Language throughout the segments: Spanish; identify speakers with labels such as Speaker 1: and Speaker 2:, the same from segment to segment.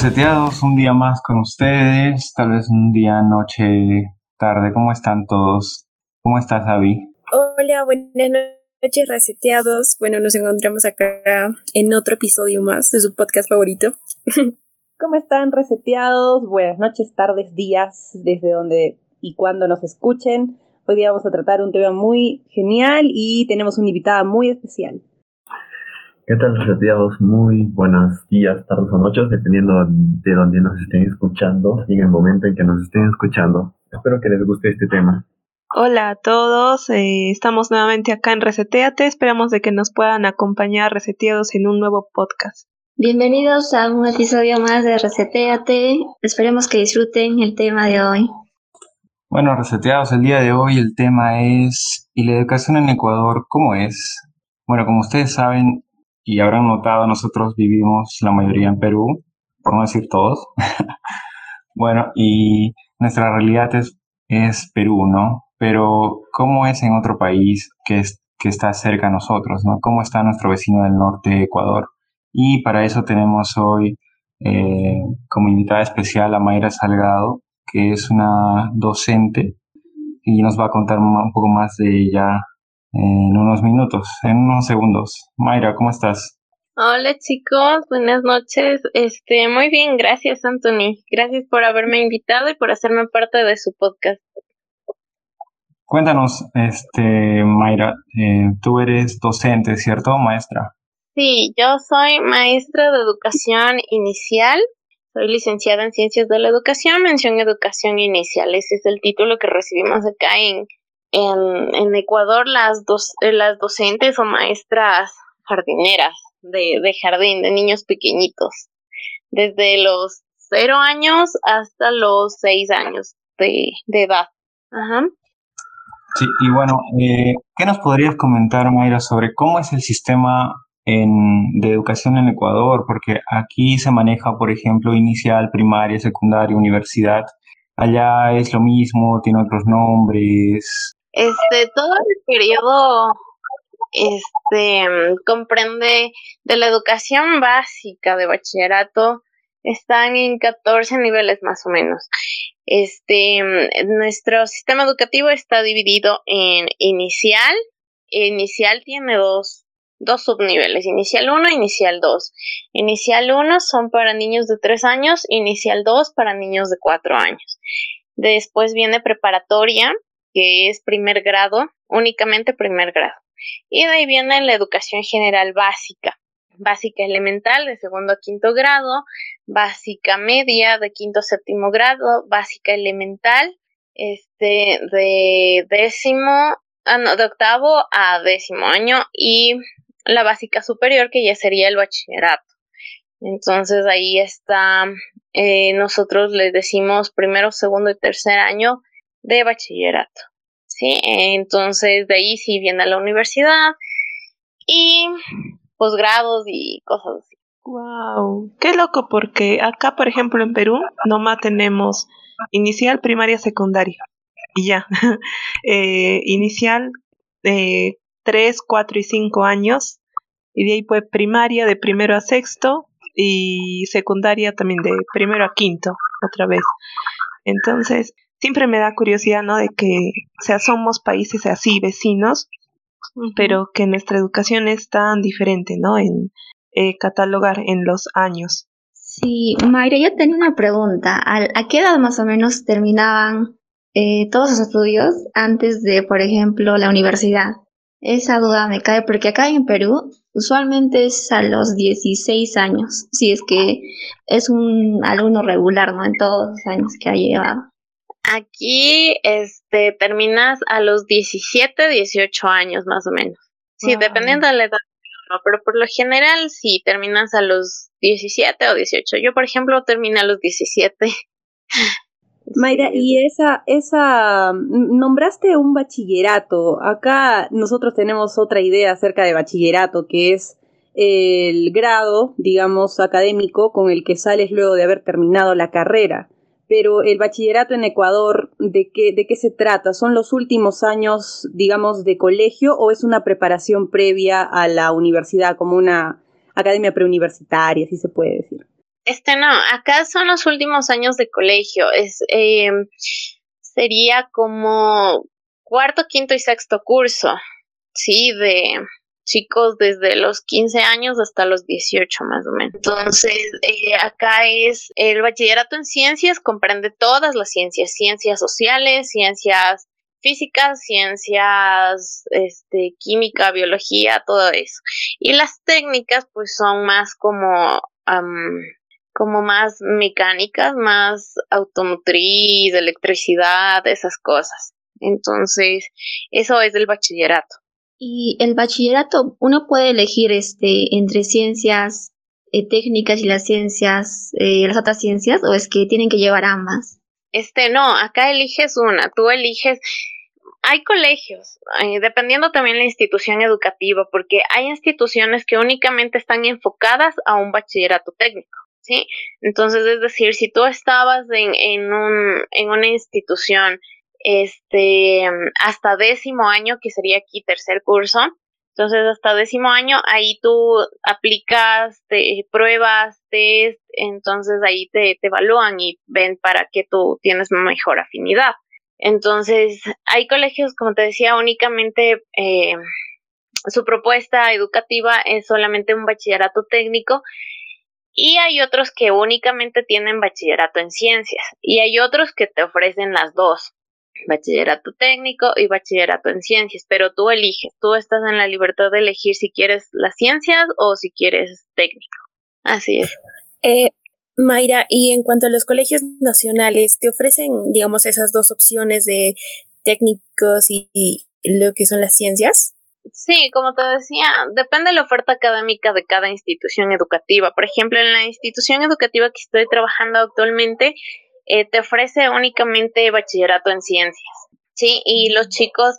Speaker 1: Hola reseteados, un día más con ustedes, tal vez un día, noche, tarde, ¿cómo están todos? ¿Cómo estás, Avi?
Speaker 2: Hola, buenas noches reseteados. Bueno, nos encontramos acá en otro episodio más de su podcast favorito.
Speaker 3: ¿Cómo están reseteados? Buenas noches, tardes, días, desde donde y cuando nos escuchen. Hoy día vamos a tratar un tema muy genial y tenemos una invitada muy especial.
Speaker 4: ¿Qué tal, reseteados? Muy buenos días, tardes o noches, dependiendo de donde nos estén escuchando y en el momento en que nos estén escuchando. Espero que les guste este tema.
Speaker 5: Hola a todos, eh, estamos nuevamente acá en Reseteate, esperamos de que nos puedan acompañar reseteados en un nuevo podcast.
Speaker 6: Bienvenidos a un episodio más de Reseteate, esperemos que disfruten el tema de hoy.
Speaker 1: Bueno, reseteados, el día de hoy el tema es ¿y la educación en Ecuador cómo es? Bueno, como ustedes saben, y habrán notado, nosotros vivimos la mayoría en Perú, por no decir todos. bueno, y nuestra realidad es, es Perú, ¿no? Pero ¿cómo es en otro país que, es, que está cerca a nosotros, ¿no? ¿Cómo está nuestro vecino del norte, Ecuador? Y para eso tenemos hoy eh, como invitada especial a Mayra Salgado, que es una docente y nos va a contar un poco más de ella en unos minutos, en unos segundos. Mayra, ¿cómo estás?
Speaker 7: Hola chicos, buenas noches. Este, muy bien, gracias Anthony. Gracias por haberme invitado y por hacerme parte de su podcast.
Speaker 1: Cuéntanos, este, Mayra, eh, tú eres docente, ¿cierto, maestra?
Speaker 7: Sí, yo soy maestra de educación inicial. Soy licenciada en Ciencias de la Educación, mención Educación Inicial. Ese es el título que recibimos acá en, en, en Ecuador las, dos, eh, las docentes o maestras jardineras de, de jardín, de niños pequeñitos, desde los cero años hasta los seis años de, de edad. Ajá.
Speaker 1: Sí, y bueno, eh, ¿qué nos podrías comentar, Mayra, sobre cómo es el sistema en, de educación en Ecuador? Porque aquí se maneja, por ejemplo, inicial, primaria, secundaria, universidad. Allá es lo mismo, tiene otros nombres.
Speaker 7: Este, todo el periodo este comprende de la educación básica de bachillerato están en 14 niveles más o menos. Este, nuestro sistema educativo está dividido en inicial. Inicial tiene dos, dos subniveles, inicial 1 inicial 2. Inicial 1 son para niños de 3 años, inicial 2 para niños de 4 años. Después viene preparatoria, que es primer grado, únicamente primer grado. Y de ahí viene la educación general básica, básica elemental de segundo a quinto grado, básica media de quinto a séptimo grado, básica elemental este de décimo, ah, no, de octavo a décimo año y la básica superior que ya sería el bachillerato. Entonces ahí está, eh, nosotros les decimos primero, segundo y tercer año de bachillerato. ¿sí? Entonces de ahí sí viene a la universidad y posgrados y cosas así.
Speaker 5: Wow, qué loco porque acá, por ejemplo, en Perú, nomás tenemos inicial, primaria, secundaria y ya. eh, inicial, eh, 3, 4 y 5 años y de ahí pues primaria de primero a sexto y secundaria también de primero a quinto otra vez. Entonces, siempre me da curiosidad, ¿no? De que, o sea, somos países así, vecinos, pero que nuestra educación es tan diferente, ¿no? En eh, catalogar en los años.
Speaker 6: Sí, Mayra, yo tenía una pregunta. ¿A, qué edad más o menos terminaban eh, todos sus estudios antes de, por ejemplo, la universidad? Esa duda me cae porque acá en Perú usualmente es a los 16 años, si es que es un alumno regular, ¿no? En todos los años que ha llevado.
Speaker 7: Aquí este, terminas a los 17, 18 años más o menos. Sí, dependiendo de la edad. pero por lo general sí, terminas a los 17 o 18. Yo, por ejemplo, terminé a los 17.
Speaker 3: Mayra, y esa, esa, nombraste un bachillerato. Acá nosotros tenemos otra idea acerca de bachillerato, que es el grado, digamos, académico con el que sales luego de haber terminado la carrera pero el bachillerato en Ecuador, ¿de qué, ¿de qué se trata? ¿Son los últimos años, digamos, de colegio o es una preparación previa a la universidad, como una academia preuniversitaria, si se puede decir?
Speaker 7: Este no, acá son los últimos años de colegio. Es, eh, sería como cuarto, quinto y sexto curso, sí, de chicos desde los 15 años hasta los 18 más o menos. Entonces, eh, acá es el bachillerato en ciencias, comprende todas las ciencias, ciencias sociales, ciencias físicas, ciencias, este, química, biología, todo eso. Y las técnicas, pues son más como, como más mecánicas, más automotriz, electricidad, esas cosas. Entonces, eso es del bachillerato.
Speaker 6: Y el bachillerato, uno puede elegir este entre ciencias eh, técnicas y las ciencias, eh, las otras ciencias, o es que tienen que llevar ambas.
Speaker 7: Este, no, acá eliges una, tú eliges, hay colegios, eh, dependiendo también la institución educativa, porque hay instituciones que únicamente están enfocadas a un bachillerato técnico, ¿sí? Entonces, es decir, si tú estabas en, en, un, en una institución este, hasta décimo año, que sería aquí tercer curso. Entonces, hasta décimo año, ahí tú aplicas te, pruebas, test, entonces ahí te, te evalúan y ven para qué tú tienes mejor afinidad. Entonces, hay colegios, como te decía, únicamente eh, su propuesta educativa es solamente un bachillerato técnico y hay otros que únicamente tienen bachillerato en ciencias y hay otros que te ofrecen las dos bachillerato técnico y bachillerato en ciencias, pero tú eliges, tú estás en la libertad de elegir si quieres las ciencias o si quieres técnico. Así es.
Speaker 2: Eh, Mayra, y en cuanto a los colegios nacionales, ¿te ofrecen, digamos, esas dos opciones de técnicos y, y lo que son las ciencias?
Speaker 7: Sí, como te decía, depende de la oferta académica de cada institución educativa. Por ejemplo, en la institución educativa que estoy trabajando actualmente, eh, te ofrece únicamente bachillerato en ciencias, ¿sí? Y los chicos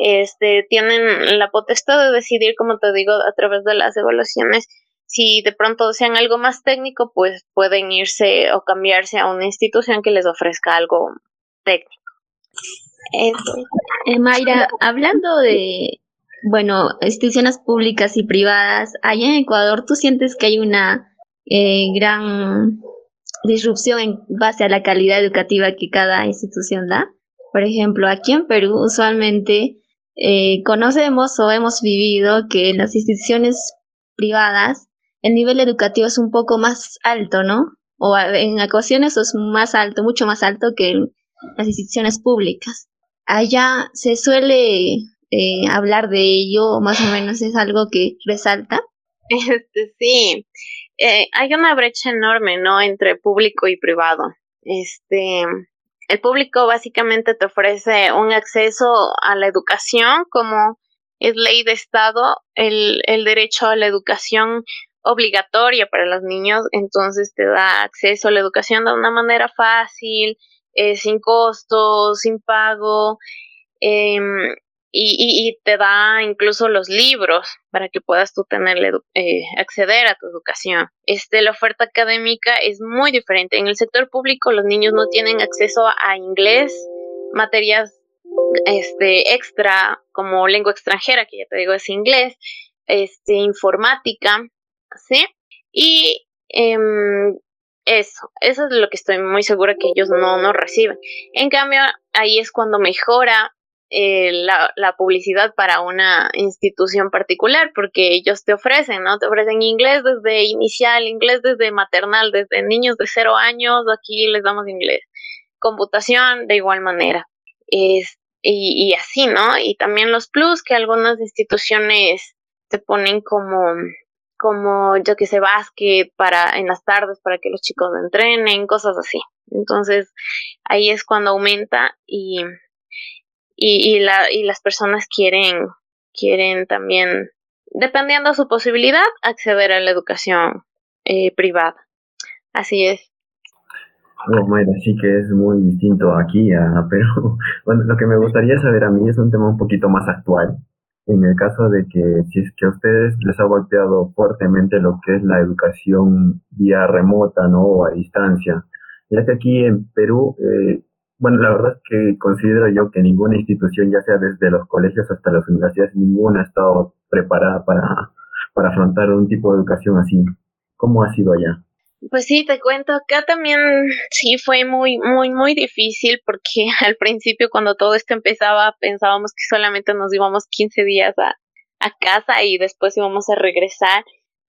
Speaker 7: este, tienen la potestad de decidir, como te digo, a través de las evaluaciones, si de pronto desean algo más técnico, pues pueden irse o cambiarse a una institución que les ofrezca algo técnico.
Speaker 6: Eh, Mayra, hablando de, bueno, instituciones públicas y privadas, allá en Ecuador, ¿tú sientes que hay una eh, gran disrupción en base a la calidad educativa que cada institución da. Por ejemplo, aquí en Perú usualmente eh, conocemos o hemos vivido que en las instituciones privadas el nivel educativo es un poco más alto, ¿no? O en ocasiones es más alto, mucho más alto que en las instituciones públicas. Allá se suele eh, hablar de ello, más o menos es algo que resalta.
Speaker 7: Este, sí, eh, hay una brecha enorme, ¿no? Entre público y privado. Este, el público básicamente te ofrece un acceso a la educación como es ley de Estado, el, el derecho a la educación obligatoria para los niños, entonces te da acceso a la educación de una manera fácil, eh, sin costos, sin pago. Eh, y, y, te da incluso los libros para que puedas tú tener, eh, acceder a tu educación. Este, la oferta académica es muy diferente. En el sector público los niños no tienen acceso a inglés, materias este, extra como lengua extranjera, que ya te digo es inglés, este, informática, ¿sí? Y em, eso, eso es lo que estoy muy segura que ellos no, no reciben. En cambio, ahí es cuando mejora eh, la, publicidad para una institución particular, porque ellos te ofrecen, ¿no? Te ofrecen inglés desde inicial, inglés desde maternal, desde niños de cero años, aquí les damos inglés. Computación de igual manera. Es, y, y así, ¿no? Y también los plus que algunas instituciones te ponen como como yo que sé básquet para en las tardes para que los chicos entrenen cosas así entonces ahí es cuando aumenta y y, y, la, y las personas quieren, quieren también, dependiendo de su posibilidad, acceder a la educación eh, privada. Así es.
Speaker 4: Oh, Mayra, sí que es muy distinto aquí a Perú. Bueno, lo que me gustaría saber a mí es un tema un poquito más actual. En el caso de que si es que a ustedes les ha golpeado fuertemente lo que es la educación vía remota, ¿no? O a distancia. Ya que aquí en Perú eh, bueno, la verdad es que considero yo que ninguna institución, ya sea desde los colegios hasta las universidades, ninguna ha estado preparada para, para afrontar un tipo de educación así. ¿Cómo ha sido allá?
Speaker 7: Pues sí, te cuento, acá también sí fue muy, muy, muy difícil porque al principio cuando todo esto empezaba pensábamos que solamente nos íbamos 15 días a, a casa y después íbamos a regresar.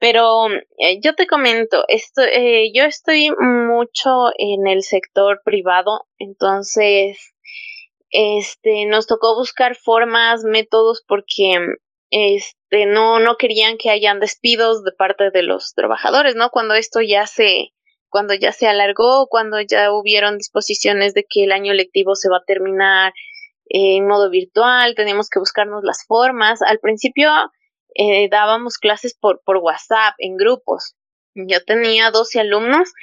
Speaker 7: Pero eh, yo te comento, esto, eh, yo estoy mucho en el sector privado, entonces este, nos tocó buscar formas, métodos, porque este, no, no querían que hayan despidos de parte de los trabajadores, ¿no? Cuando esto ya se, cuando ya se alargó, cuando ya hubieron disposiciones de que el año lectivo se va a terminar en modo virtual, teníamos que buscarnos las formas. Al principio eh, dábamos clases por, por WhatsApp en grupos. Yo tenía 12 alumnos,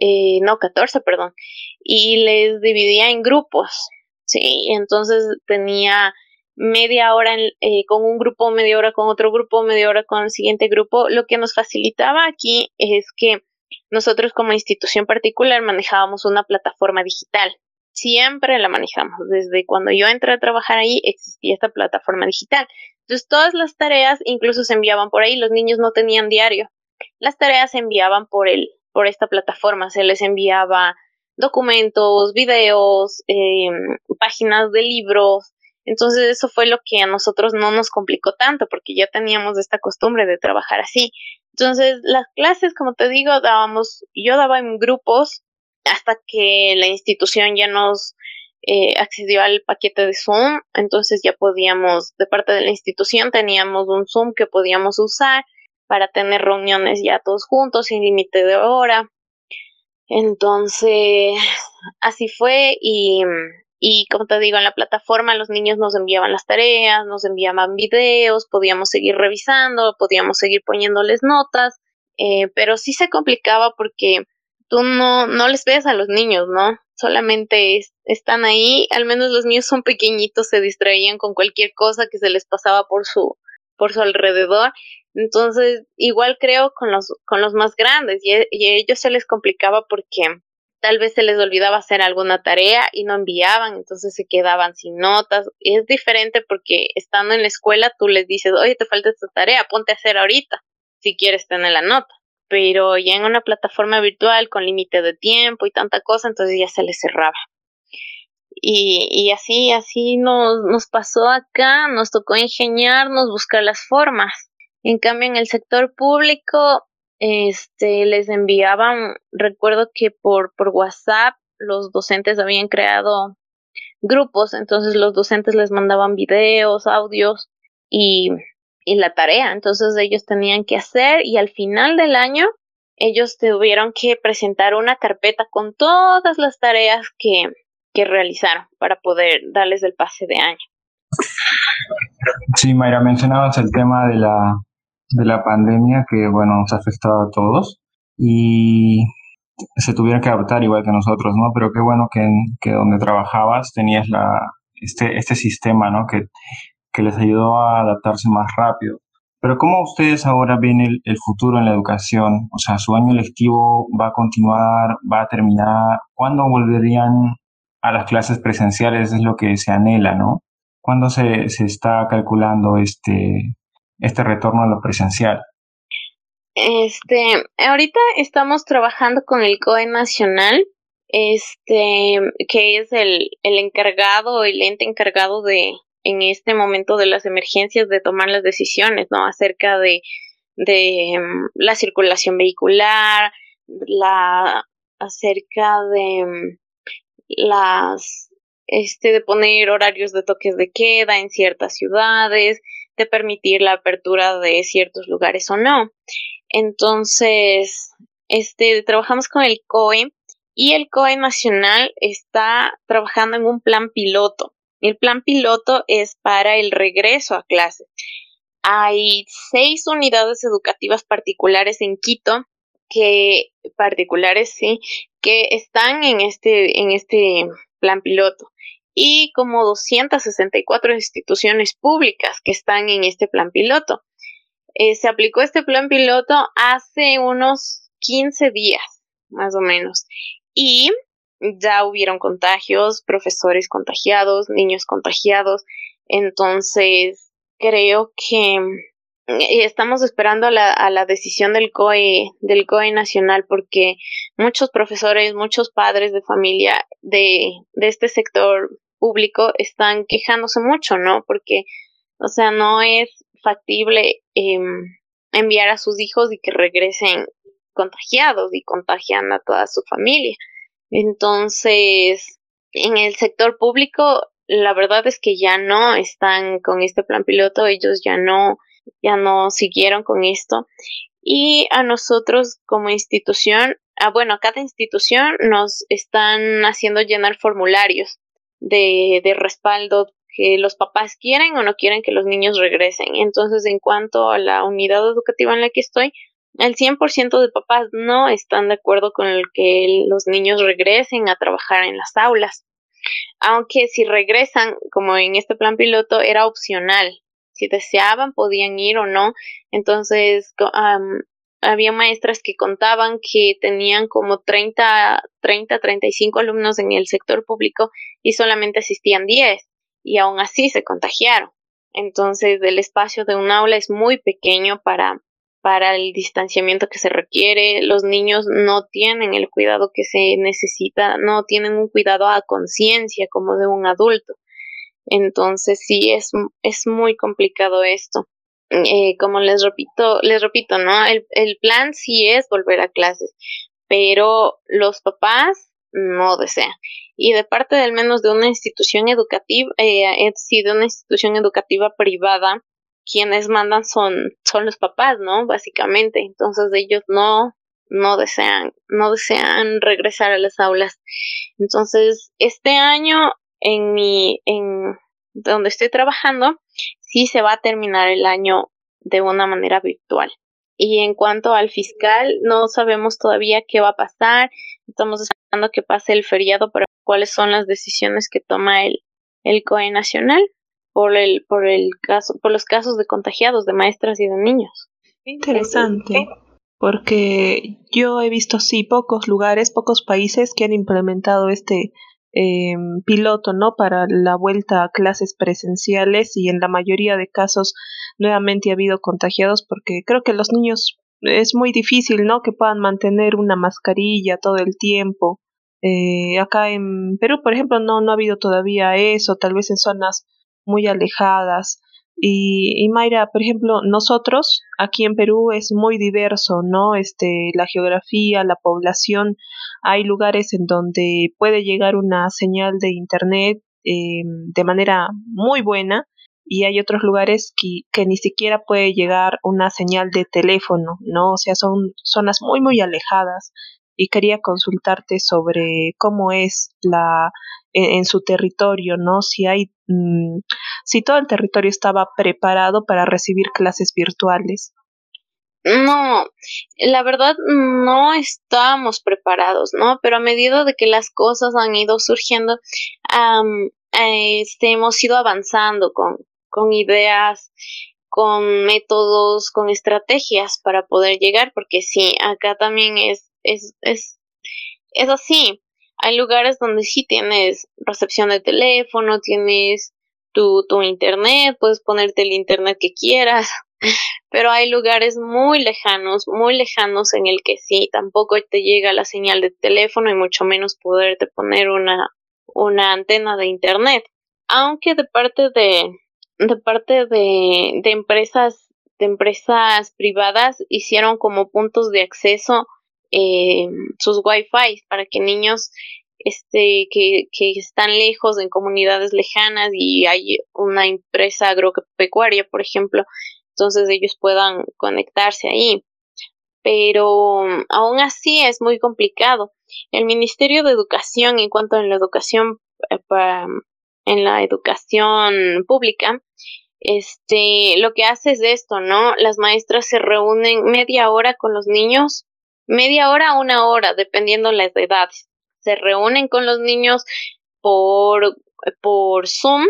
Speaker 7: eh, no, 14, perdón, y les dividía en grupos. Sí, entonces tenía media hora eh, con un grupo, media hora con otro grupo, media hora con el siguiente grupo. Lo que nos facilitaba aquí es que nosotros como institución particular manejábamos una plataforma digital. Siempre la manejamos. Desde cuando yo entré a trabajar ahí existía esta plataforma digital. Entonces todas las tareas incluso se enviaban por ahí. Los niños no tenían diario. Las tareas se enviaban por el, por esta plataforma. Se les enviaba documentos, videos, eh, páginas de libros. Entonces eso fue lo que a nosotros no nos complicó tanto porque ya teníamos esta costumbre de trabajar así. Entonces las clases, como te digo, dábamos, yo daba en grupos hasta que la institución ya nos eh, accedió al paquete de Zoom, entonces ya podíamos, de parte de la institución teníamos un Zoom que podíamos usar para tener reuniones ya todos juntos sin límite de hora. Entonces, así fue y, y como te digo, en la plataforma los niños nos enviaban las tareas, nos enviaban videos, podíamos seguir revisando, podíamos seguir poniéndoles notas, eh, pero sí se complicaba porque tú no, no les ves a los niños, ¿no? Solamente están ahí, al menos los niños son pequeñitos, se distraían con cualquier cosa que se les pasaba por su, por su alrededor entonces, igual creo con los, con los más grandes y, a ellos se les complicaba porque tal vez se les olvidaba hacer alguna tarea y no enviaban, entonces se quedaban sin notas. Y es diferente porque estando en la escuela tú les dices, oye, te falta esta tarea, ponte a hacer ahorita, si quieres tener la nota. Pero ya en una plataforma virtual con límite de tiempo y tanta cosa, entonces ya se les cerraba. Y, y así, así nos, nos pasó acá, nos tocó ingeniarnos, buscar las formas. En cambio, en el sector público, este, les enviaban, recuerdo que por, por WhatsApp los docentes habían creado grupos, entonces los docentes les mandaban videos, audios y, y la tarea, entonces ellos tenían que hacer y al final del año ellos tuvieron que presentar una carpeta con todas las tareas que, que realizaron para poder darles el pase de año.
Speaker 1: Sí, Mayra, mencionabas el tema de la de la pandemia que, bueno, nos ha afectado a todos y se tuvieron que adaptar igual que nosotros, ¿no? Pero qué bueno que, que donde trabajabas tenías la, este, este sistema, ¿no? Que, que les ayudó a adaptarse más rápido. Pero ¿cómo ustedes ahora ven el, futuro en la educación? O sea, ¿su año lectivo va a continuar? ¿Va a terminar? ¿Cuándo volverían a las clases presenciales? Es lo que se anhela, ¿no? ¿Cuándo se, se está calculando este, este retorno a lo presencial?
Speaker 7: Este, ahorita estamos trabajando con el COE Nacional, este, que es el, el encargado, el ente encargado de, en este momento de las emergencias, de tomar las decisiones, ¿no? Acerca de, de um, la circulación vehicular, la, acerca de um, las, este, de poner horarios de toques de queda en ciertas ciudades, de permitir la apertura de ciertos lugares o no. Entonces, este, trabajamos con el COE y el COE nacional está trabajando en un plan piloto. El plan piloto es para el regreso a clases. Hay seis unidades educativas particulares en Quito que particulares sí que están en este en este plan piloto y como 264 instituciones públicas que están en este plan piloto. Eh, se aplicó este plan piloto hace unos 15 días, más o menos, y ya hubieron contagios, profesores contagiados, niños contagiados, entonces creo que y estamos esperando a la, a la decisión del COE, del COE nacional, porque muchos profesores, muchos padres de familia de, de este sector público están quejándose mucho, ¿no? Porque, o sea, no es factible eh, enviar a sus hijos y que regresen contagiados y contagian a toda su familia. Entonces, en el sector público, la verdad es que ya no están con este plan piloto, ellos ya no, ya no siguieron con esto. Y a nosotros como institución, ah, bueno, a cada institución nos están haciendo llenar formularios de, de respaldo que los papás quieren o no quieren que los niños regresen. Entonces, en cuanto a la unidad educativa en la que estoy, el 100% de papás no están de acuerdo con el que los niños regresen a trabajar en las aulas. Aunque si regresan, como en este plan piloto, era opcional. Si deseaban, podían ir o no. Entonces, había maestras que contaban que tenían como 30, 30, 35 alumnos en el sector público y solamente asistían 10 y aún así se contagiaron. Entonces, el espacio de un aula es muy pequeño para para el distanciamiento que se requiere. Los niños no tienen el cuidado que se necesita, no tienen un cuidado a conciencia como de un adulto. Entonces sí es, es muy complicado esto. Eh, como les repito, les repito, ¿no? El, el plan sí es volver a clases, pero los papás no desean. Y de parte del menos de una institución educativa, eh, sí, de una institución educativa privada, quienes mandan son, son los papás, ¿no? Básicamente. Entonces ellos no, no desean, no desean regresar a las aulas. Entonces, este año en mi, en donde estoy trabajando, sí se va a terminar el año de una manera virtual. Y en cuanto al fiscal, no sabemos todavía qué va a pasar. Estamos esperando que pase el feriado para cuáles son las decisiones que toma el, el COE nacional por el, por el caso, por los casos de contagiados de maestras y de niños.
Speaker 5: Interesante, porque yo he visto sí pocos lugares, pocos países que han implementado este eh, piloto, ¿no? Para la vuelta a clases presenciales y en la mayoría de casos nuevamente ha habido contagiados porque creo que los niños es muy difícil, ¿no? Que puedan mantener una mascarilla todo el tiempo. Eh, acá en Perú, por ejemplo, no, no ha habido todavía eso, tal vez en zonas muy alejadas. Y, y, Mayra, por ejemplo, nosotros aquí en Perú es muy diverso, ¿no? Este, la geografía, la población, hay lugares en donde puede llegar una señal de internet eh, de manera muy buena y hay otros lugares que, que ni siquiera puede llegar una señal de teléfono, ¿no? O sea, son zonas muy, muy alejadas y quería consultarte sobre cómo es la en, su territorio, ¿no? Si hay mm, si todo el territorio estaba preparado para recibir clases virtuales.
Speaker 7: No, la verdad no estábamos preparados, ¿no? Pero a medida de que las cosas han ido surgiendo, este, hemos ido avanzando con, con ideas, con métodos, con estrategias para poder llegar, porque sí, acá también es, es, es, es así. Hay lugares donde sí tienes recepción de teléfono, tienes tu, tu internet, puedes ponerte el internet que quieras, pero hay lugares muy lejanos, muy lejanos en el que sí, tampoco te llega la señal de teléfono y mucho menos poderte poner una, una antena de internet. Aunque de parte de, de parte de, de empresas, de empresas privadas hicieron como puntos de acceso eh, sus wifi para que niños este que, que están lejos en comunidades lejanas y hay una empresa agropecuaria por ejemplo entonces ellos puedan conectarse ahí. Pero aún así es muy complicado. El ministerio de educación en cuanto a la educación eh, en la educación pública este lo que hace es esto no las maestras se reúnen media hora con los niños media hora a una hora, dependiendo las edades. Se reúnen con los niños por, por Zoom,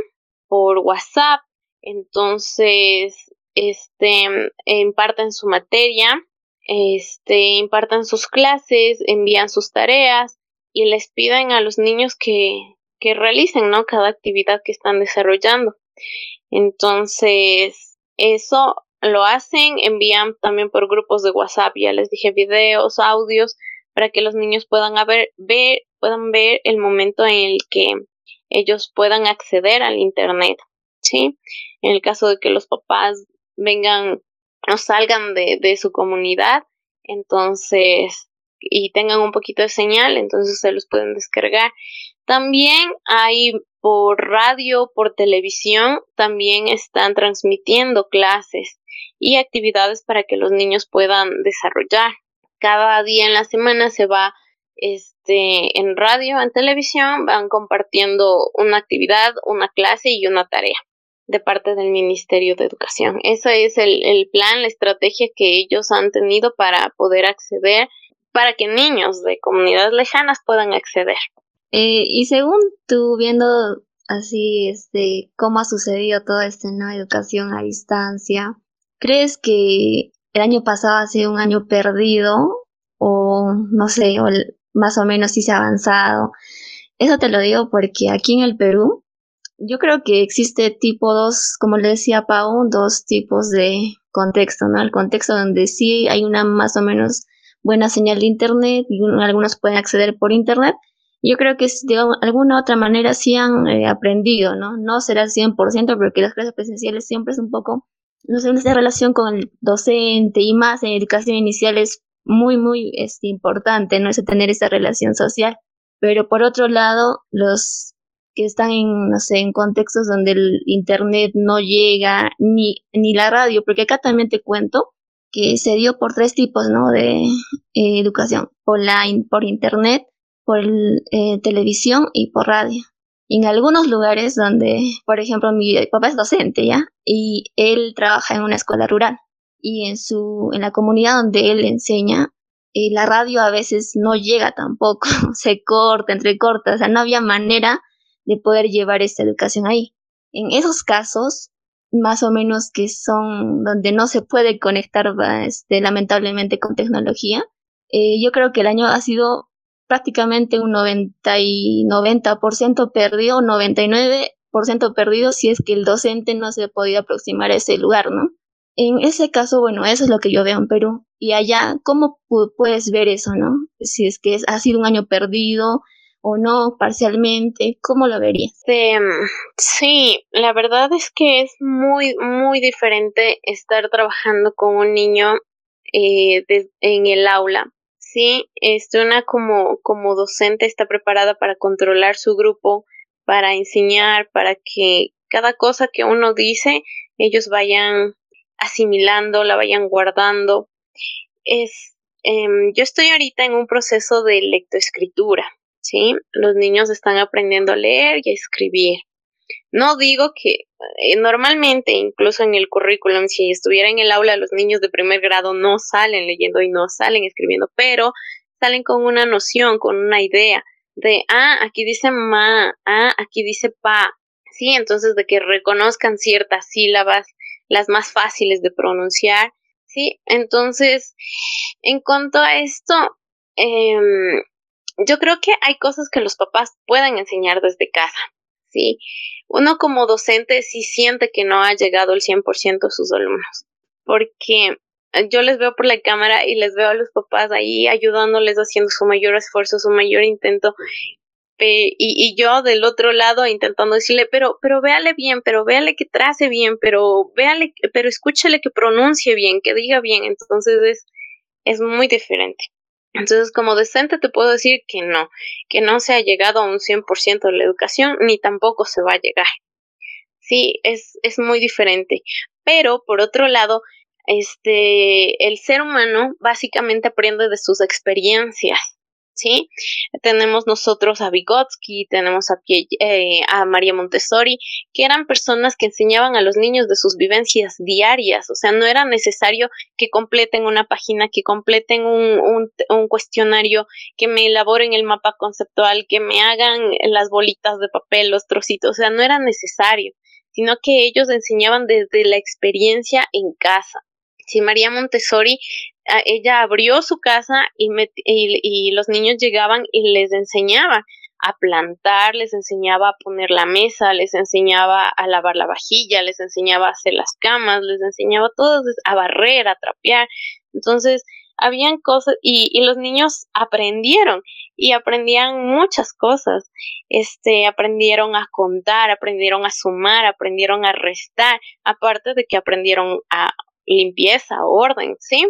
Speaker 7: por WhatsApp, entonces este imparten su materia, este imparten sus clases, envían sus tareas y les piden a los niños que, que realicen, ¿no? Cada actividad que están desarrollando. Entonces, eso lo hacen, envían también por grupos de WhatsApp, ya les dije videos, audios, para que los niños puedan ver, puedan ver el momento en el que ellos puedan acceder al internet, ¿sí? En el caso de que los papás vengan o salgan de, de su comunidad, entonces, y tengan un poquito de señal, entonces se los pueden descargar. También hay por radio, por televisión, también están transmitiendo clases y actividades para que los niños puedan desarrollar. Cada día en la semana se va este en radio, en televisión, van compartiendo una actividad, una clase y una tarea de parte del Ministerio de Educación. Ese es el, el plan, la estrategia que ellos han tenido para poder acceder, para que niños de comunidades lejanas puedan acceder.
Speaker 6: Eh, y según tú viendo así este cómo ha sucedido todo este ¿no? educación a distancia, ¿crees que el año pasado ha sido un año perdido o no sé, o más o menos si se ha avanzado? Eso te lo digo porque aquí en el Perú yo creo que existe tipo dos, como le decía Pau, dos tipos de contexto, ¿no? El contexto donde sí hay una más o menos buena señal de internet y algunos pueden acceder por internet. Yo creo que de alguna otra manera sí han eh, aprendido, ¿no? No será el 100% porque las clases presenciales siempre es un poco, no sé, esa relación con el docente y más en educación inicial es muy, muy este, importante, ¿no? Es tener esa relación social. Pero por otro lado, los que están en, no sé, en contextos donde el internet no llega, ni, ni la radio, porque acá también te cuento que se dio por tres tipos, ¿no? De eh, educación, por, la, por internet, por eh, televisión y por radio. En algunos lugares donde, por ejemplo, mi papá es docente, ¿ya? Y él trabaja en una escuela rural. Y en, su, en la comunidad donde él enseña, eh, la radio a veces no llega tampoco, se corta, entrecorta, o sea, no había manera de poder llevar esta educación ahí. En esos casos, más o menos que son donde no se puede conectar este, lamentablemente con tecnología, eh, yo creo que el año ha sido prácticamente un 90 y 90% perdido, 99% perdido si es que el docente no se ha podido aproximar a ese lugar, ¿no? En ese caso, bueno, eso es lo que yo veo en Perú. Y allá, ¿cómo puedes ver eso, no? Si es que ha sido un año perdido, o no parcialmente? ¿Cómo lo verías?
Speaker 7: Este, sí, la verdad es que es muy, muy diferente estar trabajando con un niño eh, en el aula. Sí, este, una como, como docente está preparada para controlar su grupo, para enseñar, para que cada cosa que uno dice, ellos vayan asimilando, la vayan guardando. Es, em, yo estoy ahorita en un proceso de lectoescritura. ¿sí? Los niños están aprendiendo a leer y a escribir. No digo que eh, normalmente, incluso en el currículum, si estuviera en el aula, los niños de primer grado no salen leyendo y no salen escribiendo, pero salen con una noción, con una idea de, ah, aquí dice ma, ah, aquí dice pa, sí, entonces de que reconozcan ciertas sílabas, las más fáciles de pronunciar, sí, entonces, en cuanto a esto, eh, yo creo que hay cosas que los papás pueden enseñar desde casa, ¿sí? Uno como docente sí siente que no ha llegado el 100% a sus alumnos, porque yo les veo por la cámara y les veo a los papás ahí ayudándoles, haciendo su mayor esfuerzo, su mayor intento, y, y, yo del otro lado intentando decirle, pero, pero véale bien, pero véale que trace bien, pero véale, pero escúchale que pronuncie bien, que diga bien, entonces es, es muy diferente. Entonces, como docente te puedo decir que no, que no se ha llegado a un 100% de la educación, ni tampoco se va a llegar. Sí, es, es muy diferente. Pero, por otro lado, este, el ser humano básicamente aprende de sus experiencias. ¿Sí? Tenemos nosotros a Vygotsky, tenemos a, eh, a María Montessori, que eran personas que enseñaban a los niños de sus vivencias diarias, o sea, no era necesario que completen una página, que completen un, cuestionario, que me elaboren el mapa conceptual, que me hagan las bolitas de papel, los trocitos, o sea, no era necesario, sino que ellos enseñaban desde la experiencia en casa. Si María Montessori ella abrió su casa y, y, los niños llegaban y les enseñaba a plantar, les enseñaba a poner la mesa, les enseñaba a lavar la vajilla, les enseñaba a hacer las camas, les enseñaba todo, a barrer, a trapear. Entonces, habían cosas y, y, los niños aprendieron y aprendían muchas cosas. Este, aprendieron a contar, aprendieron a sumar, aprendieron a restar, aparte de que aprendieron a limpieza, orden, ¿sí?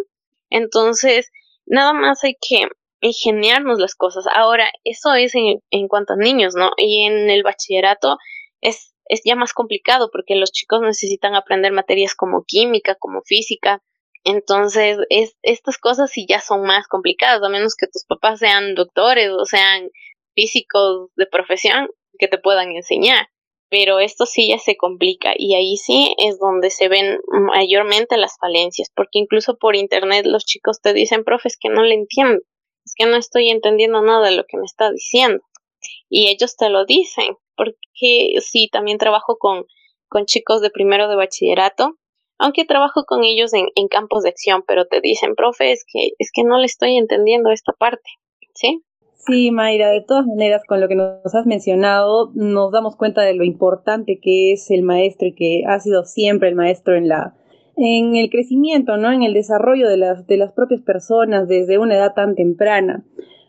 Speaker 7: Entonces, nada más hay que ingeniarnos las cosas. Ahora, eso es en, en cuanto a niños, ¿no? Y en el bachillerato es, es ya más complicado porque los chicos necesitan aprender materias como química, como física, entonces, es, estas cosas sí ya son más complicadas, a menos que tus papás sean doctores o sean físicos de profesión que te puedan enseñar. Pero esto sí ya se complica y ahí sí es donde se ven mayormente las falencias, porque incluso por internet los chicos te dicen, profe, es que no le entiendo, es que no estoy entendiendo nada de lo que me está diciendo. Y ellos te lo dicen, porque sí, también trabajo con, con chicos de primero de bachillerato aunque trabajo con ellos en, en, campos de acción, pero te dicen, profe, es que, es que no le estoy entendiendo esta parte, ¿sí?
Speaker 3: Sí, Mayra, de todas maneras, con lo que nos has mencionado, nos damos cuenta de lo importante que es el maestro y que ha sido siempre el maestro en la en el crecimiento, ¿no? En el desarrollo de las, de las propias personas desde una edad tan temprana.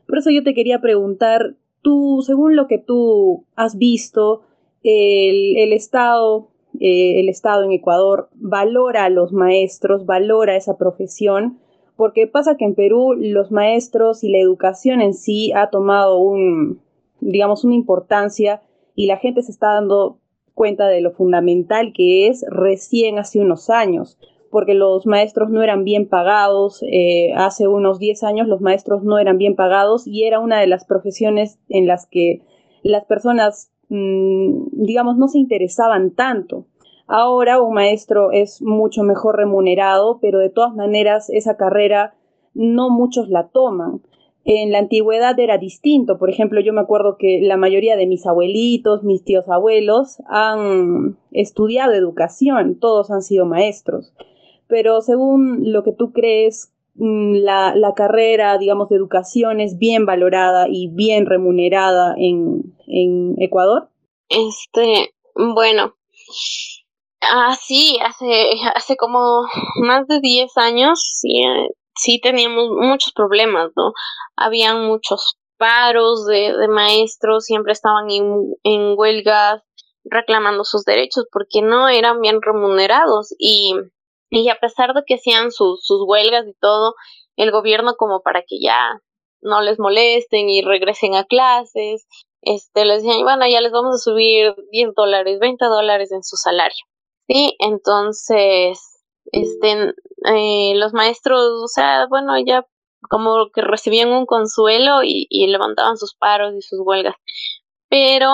Speaker 3: Por eso yo te quería preguntar, tú, según lo que tú has visto, el, el Estado eh, el Estado en Ecuador valora a los maestros, valora esa profesión, porque pasa que en Perú los maestros y la educación en sí ha tomado un, digamos, una importancia y la gente se está dando cuenta de lo fundamental que es recién hace unos años, porque los maestros no eran bien pagados, eh, hace unos 10 años los maestros no eran bien pagados y era una de las profesiones en las que las personas Mm, digamos, no se interesaban tanto. Ahora un maestro es mucho mejor remunerado, pero de todas maneras esa carrera no muchos la toman. En la antigüedad era distinto. Por ejemplo, yo me acuerdo que la mayoría de mis abuelitos, mis tíos abuelos, han estudiado educación, todos han sido maestros. Pero según lo que tú crees, mm, la, la carrera, digamos, de educación es bien valorada y bien remunerada en, en Ecuador?
Speaker 7: Este, bueno, ah, sí, hace, hace como más de 10 años sí, sí teníamos muchos problemas, ¿no? Habían muchos paros de, de maestros, siempre estaban en, en huelgas reclamando sus derechos porque no eran bien remunerados y, y a pesar de que hacían sus, sus huelgas y todo, el gobierno como para que ya no les molesten y regresen a clases, este, les decían, bueno, ya les vamos a subir 10 dólares, 20 dólares en su salario. Sí, entonces, este, eh, los maestros, o sea, bueno, ya como que recibían un consuelo y, y levantaban sus paros y sus huelgas. Pero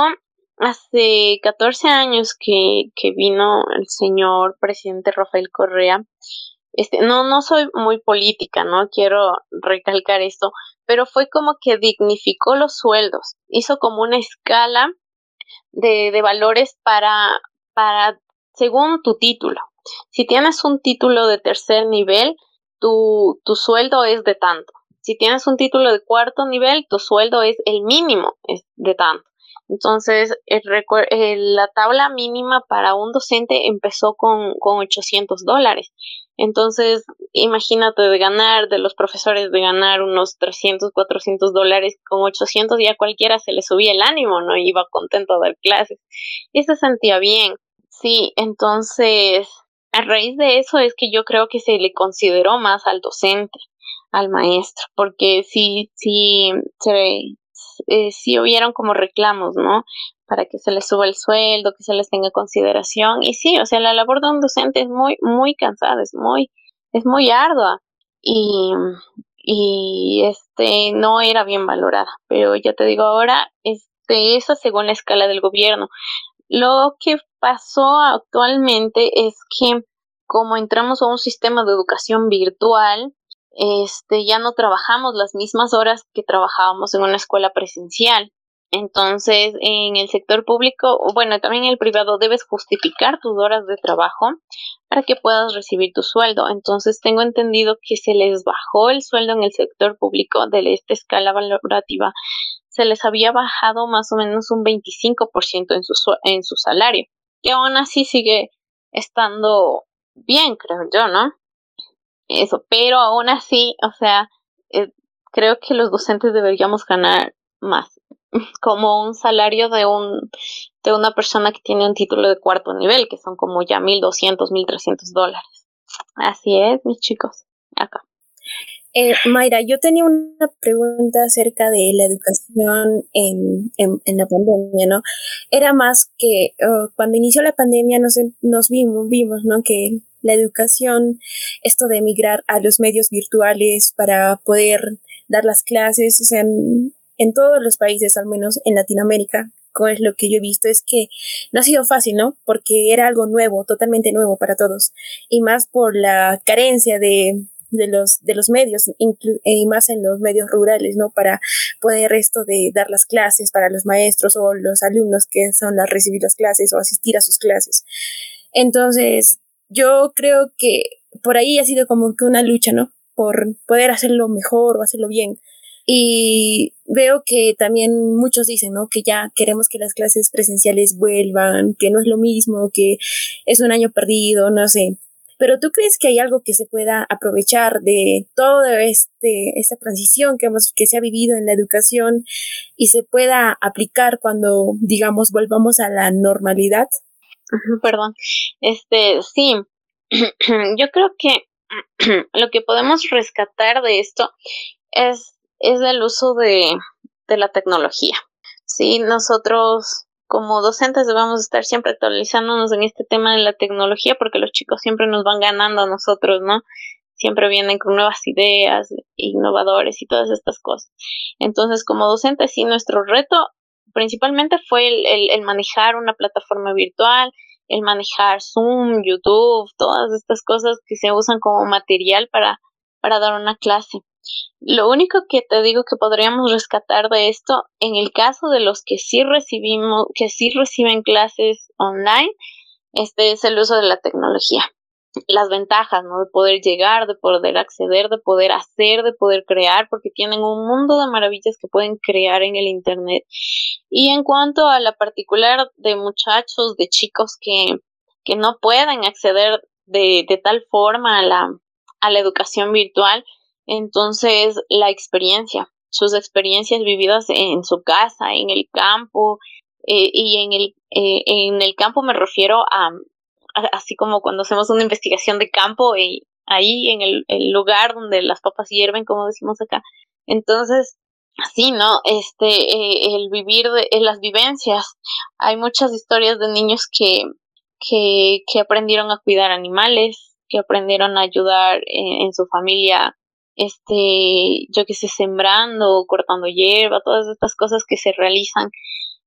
Speaker 7: hace 14 años que, que vino el señor presidente Rafael Correa, este, no, no soy muy política, no quiero recalcar esto, pero fue como que dignificó los sueldos, hizo como una escala de, de valores para, para, según tu título. Si tienes un título de tercer nivel, tu, tu sueldo es de tanto. Si tienes un título de cuarto nivel, tu sueldo es el mínimo de tanto. Entonces, el, la tabla mínima para un docente empezó con, con 800 dólares. Entonces, imagínate de ganar, de los profesores de ganar unos 300, 400 dólares, con 800 ya cualquiera se le subía el ánimo, ¿no? Iba contento a dar clases. Y se sentía bien. Sí, entonces, a raíz de eso es que yo creo que se le consideró más al docente, al maestro, porque sí, sí, se, eh, sí hubieron como reclamos, ¿no? Para que se les suba el sueldo, que se les tenga consideración. Y sí, o sea, la labor de un docente es muy, muy cansada, es muy, es muy ardua. Y, y este no era bien valorada. Pero ya te digo ahora, este, esa según la escala del gobierno. Lo que pasó actualmente es que como entramos a un sistema de educación virtual, este, ya no trabajamos las mismas horas que trabajábamos en una escuela presencial. Entonces, en el sector público, bueno, también en el privado, debes justificar tus horas de trabajo para que puedas recibir tu sueldo. Entonces, tengo entendido que se les bajó el sueldo en el sector público de esta escala valorativa. Se les había bajado más o menos un 25% en su, en su salario, que aún así sigue estando bien, creo yo, ¿no? Eso, pero aún así, o sea, eh, creo que los docentes deberíamos ganar más, como un salario de un de una persona que tiene un título de cuarto nivel, que son como ya 1200, 1300 dólares. Así es, mis chicos, acá.
Speaker 2: Eh, Mayra, yo tenía una pregunta acerca de la educación en, en, la pandemia, ¿no? Era más que oh, cuando inició la pandemia nos, nos vimos, vimos, ¿no? Que la educación, esto de emigrar a los medios virtuales para poder dar las clases, o sea, en, todos los países, al menos en Latinoamérica, es lo que yo he visto, es que no ha sido fácil, ¿no? Porque era algo nuevo, totalmente nuevo para todos. Y más por la carencia de, de los, de los medios, y más en los medios rurales, ¿no? Para poder esto de dar las clases para los maestros o los alumnos que son a recibir las clases o asistir a sus clases. Entonces, yo creo que por ahí ha sido como que una lucha, ¿no? Por poder hacerlo mejor o hacerlo bien. Y veo que también muchos dicen, ¿no? Que ya queremos que las clases presenciales vuelvan, que no es lo mismo, que es un año perdido, no sé. Pero tú crees que hay algo que se pueda aprovechar de toda este, esta transición que, hemos, que se ha vivido en la educación y se pueda aplicar cuando, digamos, volvamos a la normalidad?
Speaker 7: Perdón. Este, sí. Yo creo que lo que podemos rescatar de esto es es el uso de, de la tecnología. Sí, nosotros como docentes debemos estar siempre actualizándonos en este tema de la tecnología porque los chicos siempre nos van ganando a nosotros, ¿no? Siempre vienen con nuevas ideas, innovadores y todas estas cosas. Entonces, como docentes, sí, nuestro reto principalmente fue el, el manejar una plataforma virtual, el manejar Zoom, YouTube, todas estas cosas que se usan como material para, para dar una clase. Lo único que te digo que podríamos rescatar de esto, en el caso de los que sí recibimos, que sí reciben clases online, este es el uso de la tecnología. Las ventajas, ¿no? De poder llegar, de poder acceder, de poder hacer, de poder crear, porque tienen un mundo de maravillas que pueden crear en el Internet. Y en cuanto a la particular de muchachos, de chicos que, que no pueden acceder de, de tal forma a la, a la educación virtual, entonces, la experiencia, sus experiencias vividas en su casa, en el campo, eh, y en el, eh, en el campo me refiero a, así como cuando hacemos una investigación de campo y ahí en el, lugar donde las papas hierven, como decimos acá. Entonces, así, ¿no? Este, eh, el vivir de las vivencias. Hay muchas historias de niños que, que, que aprendieron a cuidar animales, que aprendieron a ayudar en su familia este, yo que sé, sembrando, cortando hierba, todas estas cosas que se realizan.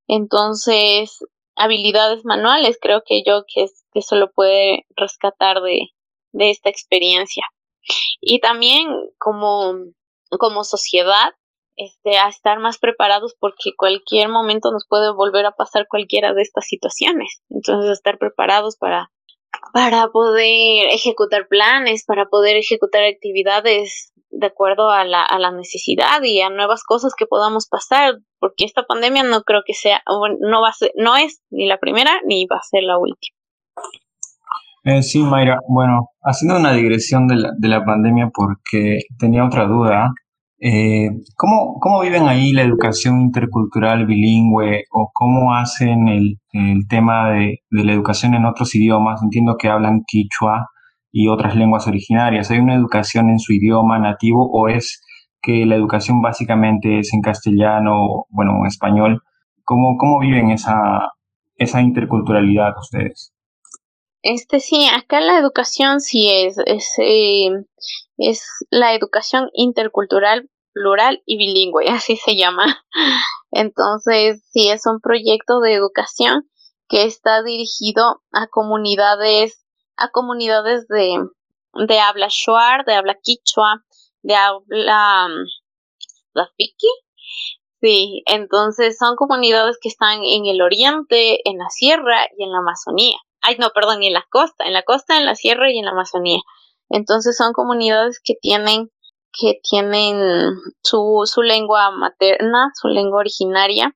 Speaker 7: Entonces, habilidades manuales, creo que yo que, que eso lo puede rescatar de, de esta experiencia. Y también como, como sociedad, este, a estar más preparados porque cualquier momento nos puede volver a pasar cualquiera de estas situaciones. Entonces, estar preparados para, para poder ejecutar planes, para poder ejecutar actividades de acuerdo a la, a la necesidad y a nuevas cosas que podamos pasar, porque esta pandemia no creo que sea, no va a ser, no es ni la primera ni va a ser la última.
Speaker 1: Eh, sí, Mayra, bueno, haciendo una digresión de la, de la pandemia porque tenía otra duda, eh, ¿cómo, ¿cómo, viven ahí la educación intercultural bilingüe o cómo hacen el, el tema de, de, la educación en otros idiomas? Entiendo que hablan quichua, y otras lenguas originarias? ¿Hay una educación en su idioma nativo o es que la educación básicamente es en castellano, bueno, en español? ¿Cómo, cómo viven esa, esa interculturalidad ustedes?
Speaker 7: Este sí, acá la educación sí es, es, eh, es la educación intercultural, plural y bilingüe, así se llama. Entonces, sí es un proyecto de educación que está dirigido a comunidades a comunidades de, de habla shuar, de habla quichua, de habla zafiki. Um, sí, entonces son comunidades que están en el oriente, en la sierra y en la Amazonía. Ay, no, perdón, en la costa, en la costa, en la sierra y en la Amazonía. Entonces son comunidades que tienen que tienen su, su lengua materna, su lengua originaria.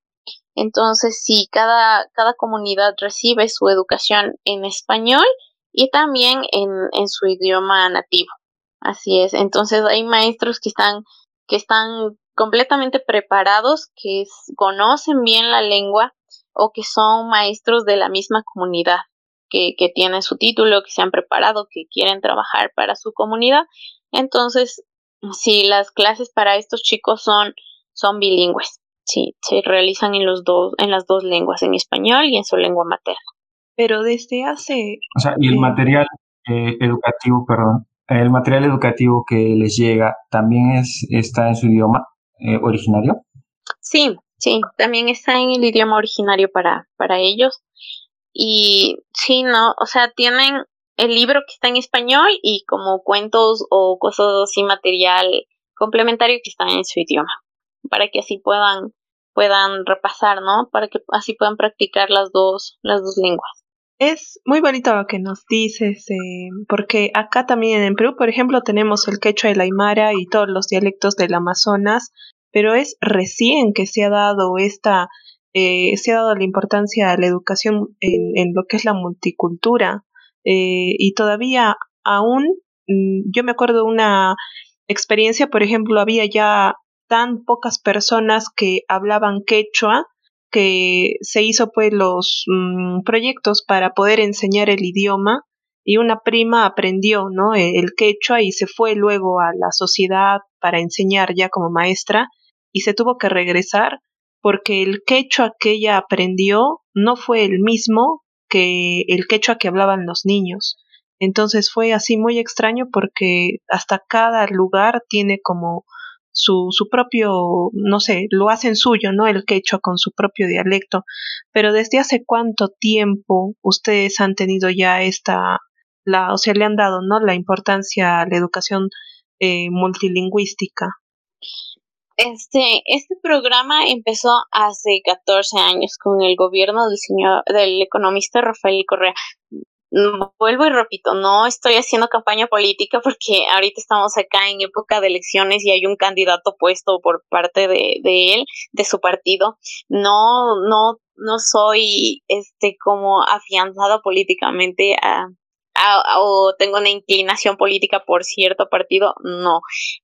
Speaker 7: Entonces, sí, cada, cada comunidad recibe su educación en español y también en, en su idioma nativo. Así es. Entonces, hay maestros que están, que están completamente preparados, que conocen bien la lengua o que son maestros de la misma comunidad, que, que tienen su título, que se han preparado, que quieren trabajar para su comunidad. Entonces, sí, las clases para estos chicos son, son bilingües. Sí, se realizan en los dos, en las dos lenguas, en español y en su lengua materna.
Speaker 5: Pero desde hace.
Speaker 1: O sea, y el
Speaker 5: eh,
Speaker 1: material eh, educativo, perdón, el material educativo que les llega también es está en su idioma eh, originario.
Speaker 7: Sí, sí, también está en el idioma originario para, para ellos. Y sí, no, o sea, tienen el libro que está en español y como cuentos o cosas así, material complementario que está en su idioma, para que así puedan, puedan repasar, ¿no? Para que así puedan practicar las dos, las dos lenguas.
Speaker 5: Es muy bonito lo que nos dices, eh, porque acá también en Perú, por ejemplo, tenemos el quechua, el aymara y todos los dialectos del Amazonas, pero es recién que se ha dado esta, eh, se ha dado la importancia a la educación en, en lo que es la multicultura, eh, y todavía aún, mm, yo me acuerdo de una experiencia, por ejemplo, había ya tan pocas personas que hablaban quechua, que se hizo pues los mm, proyectos para poder enseñar el idioma y una prima aprendió no E- el quechua y se fue luego a la sociedad para enseñar ya como maestra y se tuvo que regresar porque el quechua que ella aprendió no fue el mismo que el quechua que hablaban los niños. Entonces fue así muy extraño porque hasta cada lugar tiene como su, su propio, no sé, lo hacen suyo, ¿no? El quechua con su propio dialecto. Pero desde hace cuánto tiempo ustedes han tenido ya esta, la, o sea, le han dado, ¿no? La importancia a la educación eh, multilingüística.
Speaker 7: Este, este programa empezó hace 14 años con el gobierno del señor, del economista Rafael Correa. Vuelvo y repito, no estoy haciendo campaña política porque ahorita estamos acá en época de elecciones y hay un candidato puesto por parte de, de él, de su partido. No, no, no soy este como afianzada políticamente a, a- o tengo una inclinación política por cierto partido, no.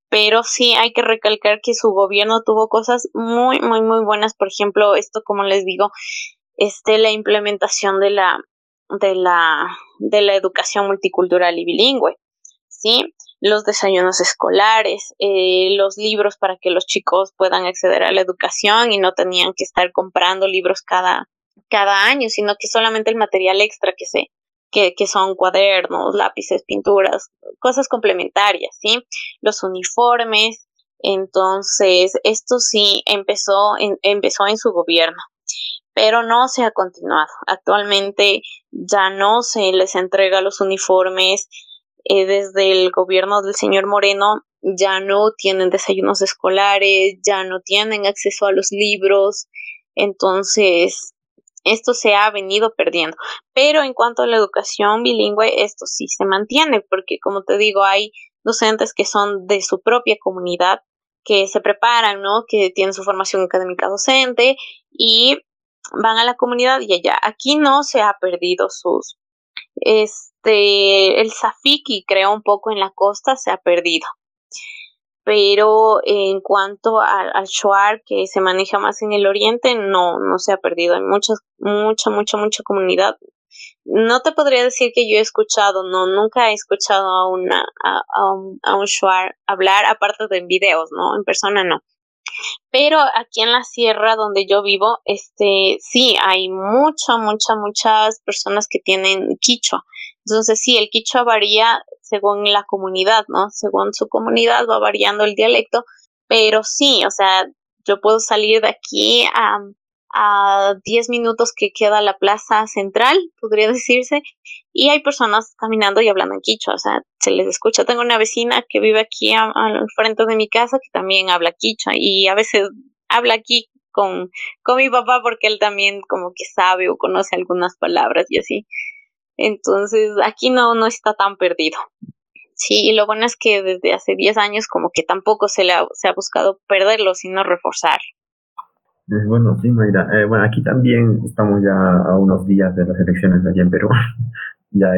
Speaker 7: Pero sí hay que recalcar que su gobierno tuvo cosas muy, muy, muy buenas. Por ejemplo, esto, como les digo, este, la implementación de la, de la, de la educación multicultural y bilingüe, ¿sí? Los desayunos escolares, eh, los libros para que los chicos puedan acceder a la educación y no tenían que estar comprando libros cada, cada año, sino que solamente el material extra que se, que, que son cuadernos, lápices, pinturas, cosas complementarias, ¿sí? Los uniformes. Entonces, esto sí empezó en, empezó en su gobierno, pero no se ha continuado. Actualmente ya no se les entrega los uniformes eh, desde el gobierno del señor Moreno. Ya no tienen desayunos escolares, ya no tienen acceso a los libros. Entonces, esto se ha venido perdiendo. Pero en cuanto a la educación bilingüe, esto sí se mantiene, porque como te digo, hay docentes que son de su propia comunidad, que se preparan, ¿no? Que tienen su formación académica docente y van a la comunidad y allá. Aquí no se ha perdido sus, este, el Zafiki creo un poco en la costa se ha perdido. Pero en cuanto al, al Shuar, que se maneja más en el oriente, no, no se ha perdido. Hay muchas, mucha, mucha, mucha comunidad. No te podría decir que yo he escuchado, no, nunca he escuchado a una, a un, a un Shuar hablar, aparte de en videos, ¿no? En persona no. Pero aquí en la sierra donde yo vivo, este, sí, hay mucha, mucha, muchas personas que tienen quichua. Entonces, sí, el quichua varía según la comunidad, ¿no? Según su comunidad va variando el dialecto, pero sí, o sea, yo puedo salir de aquí a, a 10 minutos que queda la plaza central, podría decirse, y hay personas caminando y hablando en quichua, o sea, se les escucha. Tengo una vecina que vive aquí al frente de mi casa que también habla quichua y a veces habla aquí con, con mi papá porque él también como que sabe o conoce algunas palabras y así. Entonces, aquí no, no está tan perdido. Sí, y lo bueno es que desde hace 10 años como que tampoco se, ha, se ha buscado perderlo, sino reforzarlo.
Speaker 4: Bueno, sí, Mayra. Eh, bueno, aquí también estamos ya a unos días de las elecciones allí en Perú. ya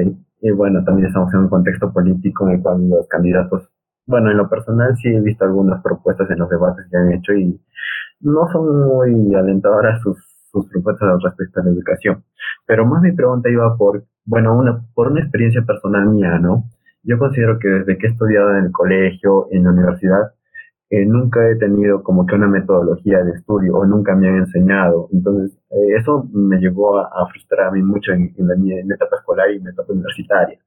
Speaker 4: y bueno, también estamos en un contexto político en el cual los candidatos, bueno, en lo personal sí he visto algunas propuestas en los debates que han hecho y no son muy alentadoras sus, sus propuestas respecto a la educación. Pero más mi pregunta iba por, bueno, una, por una experiencia personal mía, ¿no? Yo considero que desde que he estudiado en el colegio, en la universidad, eh, nunca he tenido como que una metodología de estudio o nunca me han enseñado. Entonces, eh, eso me llevó a, a, frustrarme mucho en, en, la, en, mi etapa escolar y en mi etapa universitaria.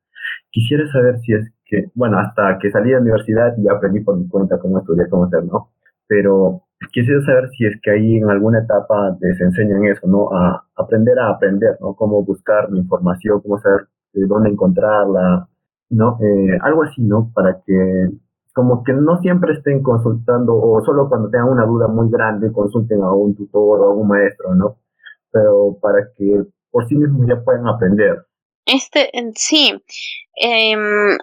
Speaker 4: Quisiera saber si es que, bueno, hasta que salí de la universidad ya aprendí por mi cuenta cómo estudiar, cómo hacer, ¿no? Pero quisiera saber si es que ahí en alguna etapa les enseñan eso, ¿no? A aprender a aprender, ¿no? Cómo buscar mi información, cómo saber dónde encontrarla, ¿no? Eh, algo así, ¿no? Para que como que no siempre estén consultando o solo cuando tengan una duda muy grande consulten a un tutor o a un maestro, ¿no? Pero para que por sí mismos ya puedan aprender.
Speaker 7: Este, sí, eh,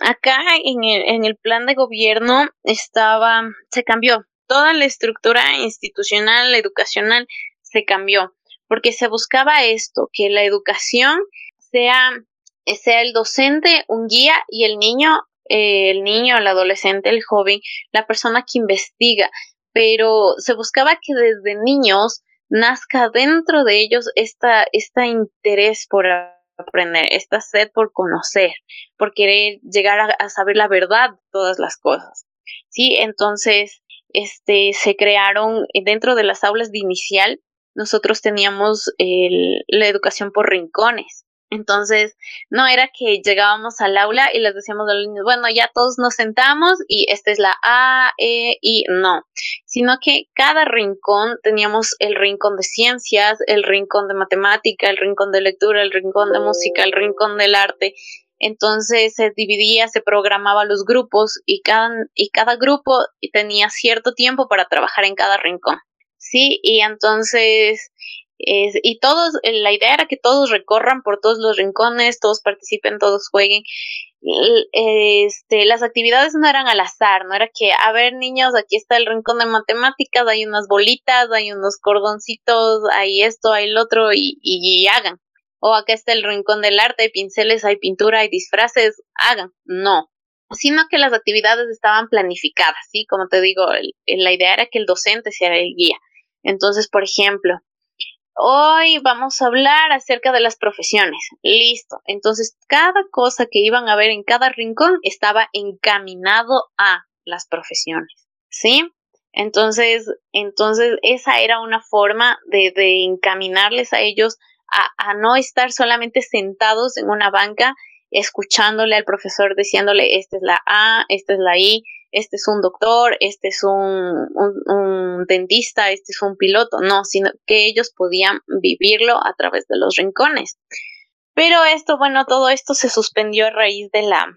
Speaker 7: acá en el, en el plan de gobierno estaba, se cambió, toda la estructura institucional, educacional, se cambió, porque se buscaba esto, que la educación sea, sea el docente, un guía y el niño el niño, el adolescente, el joven, la persona que investiga, pero se buscaba que desde niños nazca dentro de ellos esta, este interés por aprender, esta sed por conocer, por querer llegar a, saber la verdad de todas las cosas. Sí, entonces, este, se crearon dentro de las aulas de inicial, nosotros teníamos el, la educación por rincones. Entonces, no era que llegábamos al aula y les decíamos a los niños, bueno, ya todos nos sentamos y esta es la A, E, I, no, sino que cada rincón teníamos el rincón de ciencias, el rincón de matemática, el rincón de lectura, el rincón de música, el rincón del arte. Entonces se dividía, se programaba los grupos y cada, y cada grupo tenía cierto tiempo para trabajar en cada rincón. Sí, y entonces y todos, la idea era que todos recorran por todos los rincones, todos participen, todos jueguen. Este, las actividades no eran al azar, no era que, a ver niños, aquí está el rincón de matemáticas, hay unas bolitas, hay unos cordoncitos, hay esto, hay el otro, y, y, hagan. O acá está el rincón del arte, hay pinceles, hay pintura, hay disfraces, hagan. No, sino que las actividades estaban planificadas, ¿sí? Como te digo, la idea era que el docente sea el guía. Entonces, por ejemplo, Hoy vamos a hablar acerca de las profesiones. Listo. Entonces, cada cosa que iban a ver en cada rincón estaba encaminado a las profesiones. ¿Sí? Entonces, entonces esa era una forma de, encaminarles a ellos a, a, no estar solamente sentados en una banca escuchándole al profesor diciéndole esta es la A, esta es la I, este es un doctor, este es un, un, dentista, este es un piloto, no, sino que ellos podían vivirlo a través de los rincones. Pero esto, bueno, todo esto se suspendió a raíz de la,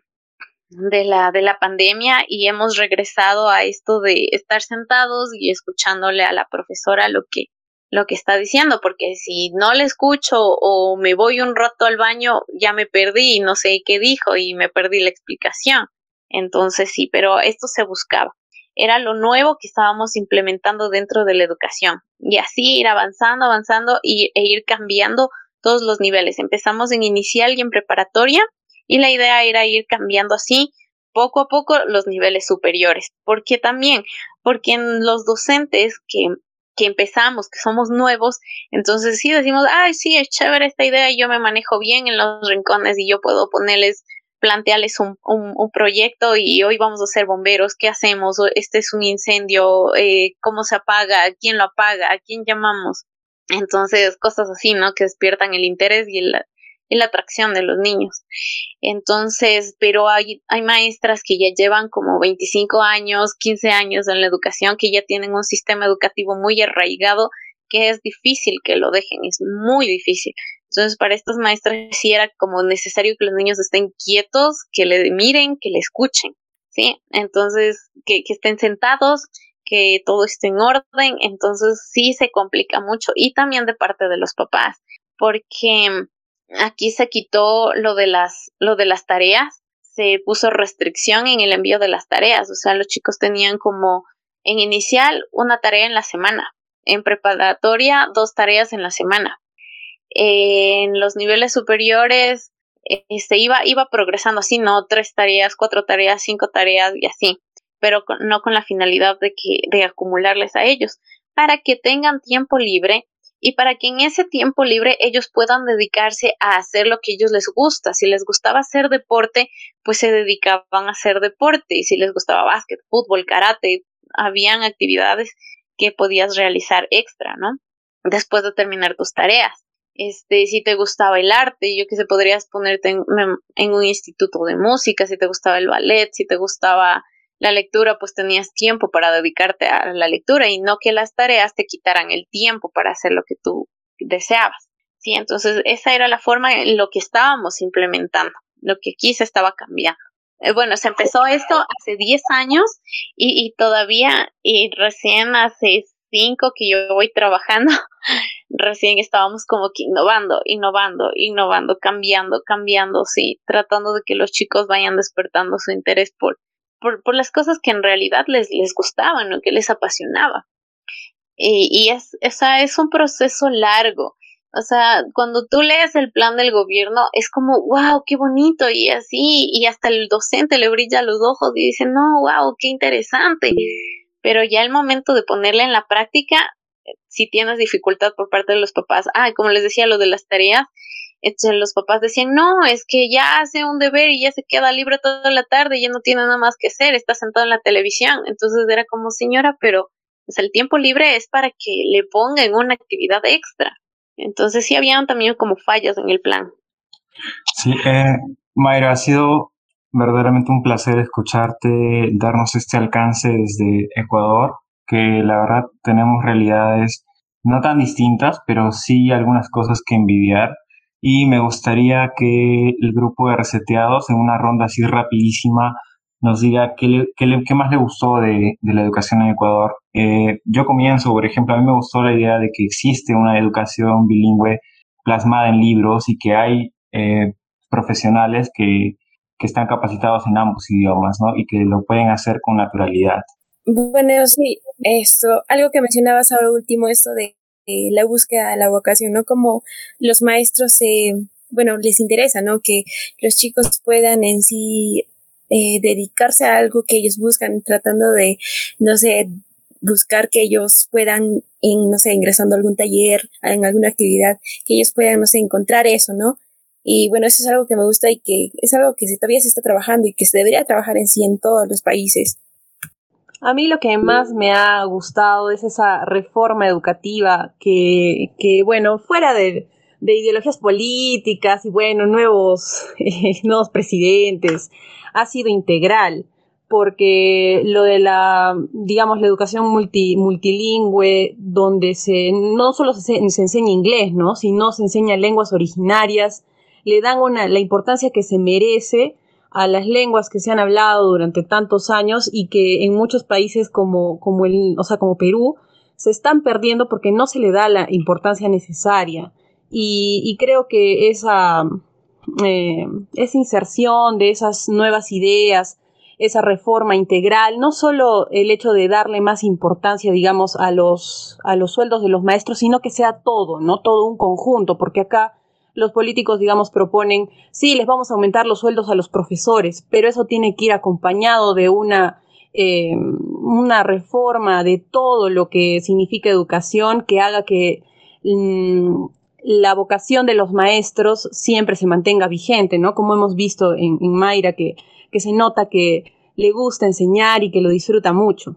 Speaker 7: de la, de la pandemia y hemos regresado a esto de estar sentados y escuchándole a la profesora lo que, lo que está diciendo, porque si no le escucho o me voy un rato al baño, ya me perdí y no sé qué dijo y me perdí la explicación. Entonces sí, pero esto se buscaba. Era lo nuevo que estábamos implementando dentro de la educación. Y así ir avanzando, avanzando y, e ir cambiando todos los niveles. Empezamos en inicial y en preparatoria y la idea era ir cambiando así poco a poco los niveles superiores. ¿Por qué también? Porque en los docentes que, que empezamos, que somos nuevos, entonces sí decimos, ay, sí, es chévere esta idea, yo me manejo bien en los rincones y yo puedo ponerles plantearles un, un, un, proyecto y hoy vamos a ser bomberos, ¿qué hacemos? Este es un incendio, eh, ¿cómo se apaga? ¿Quién lo apaga? ¿A quién llamamos? Entonces, cosas así, ¿no? Que despiertan el interés y, el, y la atracción de los niños. Entonces, pero hay, hay maestras que ya llevan como 25 años, 15 años en la educación, que ya tienen un sistema educativo muy arraigado, que es difícil que lo dejen, es muy difícil. Entonces, para estas maestras sí era como necesario que los niños estén quietos, que le miren, que le escuchen, ¿sí? Entonces, que, estén sentados, que todo esté en orden, entonces sí se complica mucho y también de parte de los papás, porque aquí se quitó lo de las, lo de las tareas, se puso restricción en el envío de las tareas, o sea, los chicos tenían como en inicial una tarea en la semana, en preparatoria dos tareas en la semana. En los niveles superiores se este, iba, iba progresando así, ¿no? Tres tareas, cuatro tareas, cinco tareas y así, pero no con la finalidad de, que, de acumularles a ellos, para que tengan tiempo libre y para que en ese tiempo libre ellos puedan dedicarse a hacer lo que ellos les gusta. Si les gustaba hacer deporte, pues se dedicaban a hacer deporte y si les gustaba básquet, fútbol, karate, habían actividades que podías realizar extra, ¿no? Después de terminar tus tareas. Este, si te gustaba el arte, yo que sé, podrías ponerte en, un instituto de música, si te gustaba el ballet, si te gustaba la lectura, pues tenías tiempo para dedicarte a la lectura y no que las tareas te quitaran el tiempo para hacer lo que tú deseabas. Sí, entonces esa era la forma en lo que estábamos implementando, lo que aquí se estaba cambiando. Eh, bueno, se empezó esto hace 10 años y, y todavía, y recién hace 5 que yo voy trabajando, recién estábamos como que innovando, innovando, innovando, cambiando, cambiando, sí, tratando de que los chicos vayan despertando su interés por, por, por las cosas que en realidad les, les gustaban o que les apasionaba. Y, y es, esa es un proceso largo. O sea, cuando tú lees el plan del gobierno, es como, wow, qué bonito, y así, y hasta el docente le brilla los ojos y dice, no, wow, qué interesante. Pero ya el momento de ponerle en la práctica, si tienes dificultad por parte de los papás, ah, como les decía, lo de las tareas, entonces los papás decían, no, es que ya hace un deber y ya se queda libre toda la tarde ya no tiene nada más que hacer, está sentado en la televisión. Entonces era como, señora, pero pues, el tiempo libre es para que le pongan una actividad extra. Entonces sí habían también como fallas en el plan.
Speaker 1: Sí, eh, Mayra, ha sido verdaderamente un placer escucharte, darnos este alcance desde Ecuador, que la verdad tenemos realidades no tan distintas, pero sí algunas cosas que envidiar y me gustaría que el grupo de reseteados en una ronda así rapidísima nos diga qué, qué, más le gustó de, la educación en Ecuador. Eh, yo comienzo, por ejemplo, a mí me gustó la idea de que existe una educación bilingüe plasmada en libros y que hay eh, profesionales que, que están capacitados en ambos idiomas, ¿no? Y que lo pueden hacer con naturalidad.
Speaker 2: Bueno, sí, esto, algo que mencionabas ahora último, esto de eh, la búsqueda de la vocación, ¿no? Como los maestros, eh, bueno, les interesa, ¿no? Que los chicos puedan en sí eh, dedicarse a algo que ellos buscan, tratando de, no sé, buscar que ellos puedan, en, no sé, ingresando a algún taller, en alguna actividad, que ellos puedan, no sé, encontrar eso, ¿no? Y bueno, eso es algo que me gusta y que es algo que todavía se está trabajando y que se debería trabajar en sí en todos los países.
Speaker 3: A mí lo que más me ha gustado es esa reforma educativa que, que bueno, fuera de, de ideologías políticas y bueno, nuevos, nuevos presidentes, ha sido integral, porque lo de la, digamos, la educación multi, multilingüe, donde se, no solo se, se enseña inglés, ¿no? sino se enseña lenguas originarias, le dan una, la importancia que se merece a las lenguas que se han hablado durante tantos años y que en muchos países como, como, el, o sea, como Perú se están perdiendo porque no se le da la importancia necesaria. Y, creo que esa, eh, esa inserción de esas nuevas ideas, esa reforma integral, no solo el hecho de darle más importancia, digamos, a los, a los sueldos de los maestros, sino que sea todo, ¿no? Todo un conjunto, porque acá los políticos, digamos, proponen, sí, les vamos a aumentar los sueldos a los profesores, pero eso tiene que ir acompañado de una, eh, una reforma de todo lo que significa educación que haga que mm, la vocación de los maestros siempre se mantenga vigente, ¿no? Como hemos visto en, en Mayra, que, que se nota que le gusta enseñar y que lo disfruta mucho.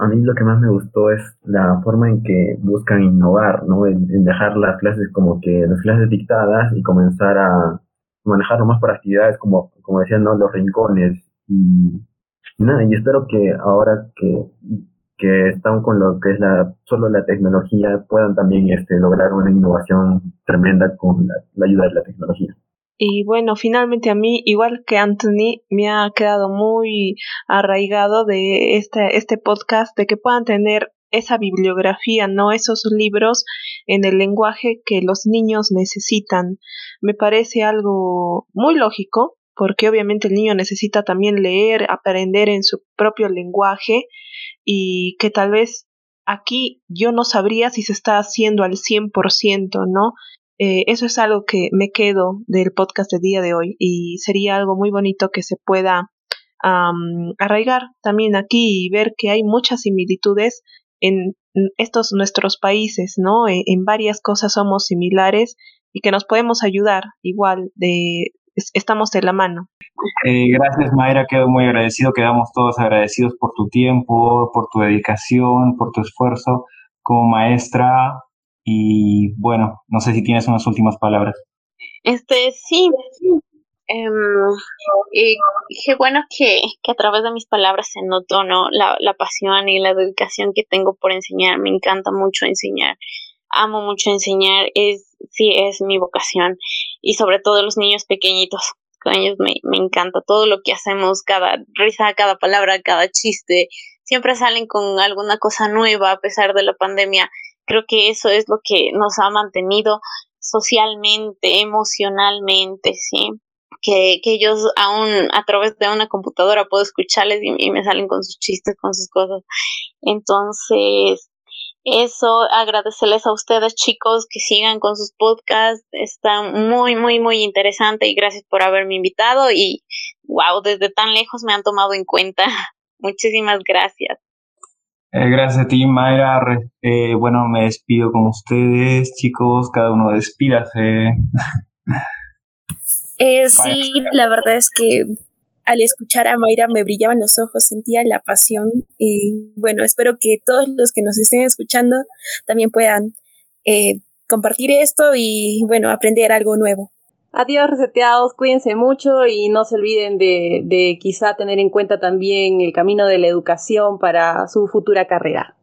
Speaker 4: A mí lo que más me gustó es la forma en que buscan innovar, ¿no? En, dejar las clases como que las clases dictadas y comenzar a manejarlo más por actividades como, como decían, ¿no? Los rincones y, nada, y espero que ahora que, que están con lo que es la, solo la tecnología puedan también este, lograr una innovación tremenda con la ayuda de la tecnología.
Speaker 5: Y bueno, finalmente a mí, igual que Anthony, me ha quedado muy arraigado de este, este podcast, de que puedan tener esa bibliografía, no esos libros en el lenguaje que los niños necesitan. Me parece algo muy lógico porque obviamente el niño necesita también leer, aprender en su propio lenguaje y que tal vez aquí yo no sabría si se está haciendo al 100%, ¿no? Eh, eso es algo que me quedo del podcast de día de hoy y sería algo muy bonito que se pueda arraigar también aquí y ver que hay muchas similitudes en estos nuestros países, ¿no? En, en varias cosas somos similares y que nos podemos ayudar igual de estamos de la mano.
Speaker 1: Eh, gracias Mayra, quedo muy agradecido, quedamos todos agradecidos por tu tiempo, por tu dedicación, por tu esfuerzo como maestra y bueno, no sé si tienes unas últimas palabras.
Speaker 7: Este, sí. Eh, qué bueno que, que, a través de mis palabras se notó ¿no? la, la pasión y la dedicación que tengo por enseñar. Me encanta mucho enseñar amo mucho enseñar, es, sí, es mi vocación. Y sobre todo los niños pequeñitos, con ellos me, me encanta todo lo que hacemos, cada risa, cada palabra, cada chiste, siempre salen con alguna cosa nueva a pesar de la pandemia. Creo que eso es lo que nos ha mantenido socialmente, emocionalmente, ¿sí? Que, que ellos aún a través de una computadora puedo escucharles y, y me salen con sus chistes, con sus cosas. Entonces, eso, agradecerles a ustedes chicos que sigan con sus podcasts, está muy, muy, muy interesante y gracias por haberme invitado y wow, desde tan lejos me han tomado en cuenta. Muchísimas gracias.
Speaker 1: Eh, gracias a ti, Mayra. Eh, bueno, me despido con ustedes, chicos. Cada uno despídase.
Speaker 2: Eh, sí, la verdad es que al escuchar a Mayra me brillaban los ojos, sentía la pasión y bueno, espero que todos los que nos estén escuchando también puedan eh, compartir esto y bueno, aprender algo nuevo.
Speaker 3: Adiós reseteados, cuídense mucho y no se olviden de, de quizá tener en cuenta también el camino de la educación para su futura carrera.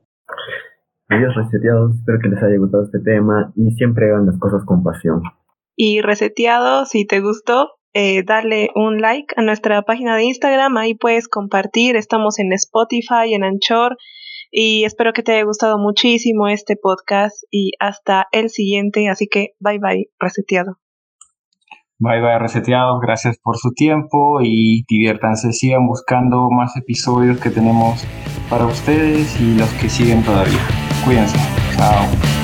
Speaker 4: Adiós reseteados, espero que les haya gustado este tema y siempre hagan las cosas con pasión.
Speaker 5: Y reseteados, si te gustó, eh, darle un like a nuestra página de Instagram, ahí puedes compartir, estamos en Spotify, en Anchor y espero que te haya gustado muchísimo este podcast y hasta el siguiente, así que bye bye, reseteado.
Speaker 1: Bye bye, reseteados, gracias por su tiempo y diviértanse, sigan buscando más episodios que tenemos para ustedes y los que siguen todavía. Cuídense, chao.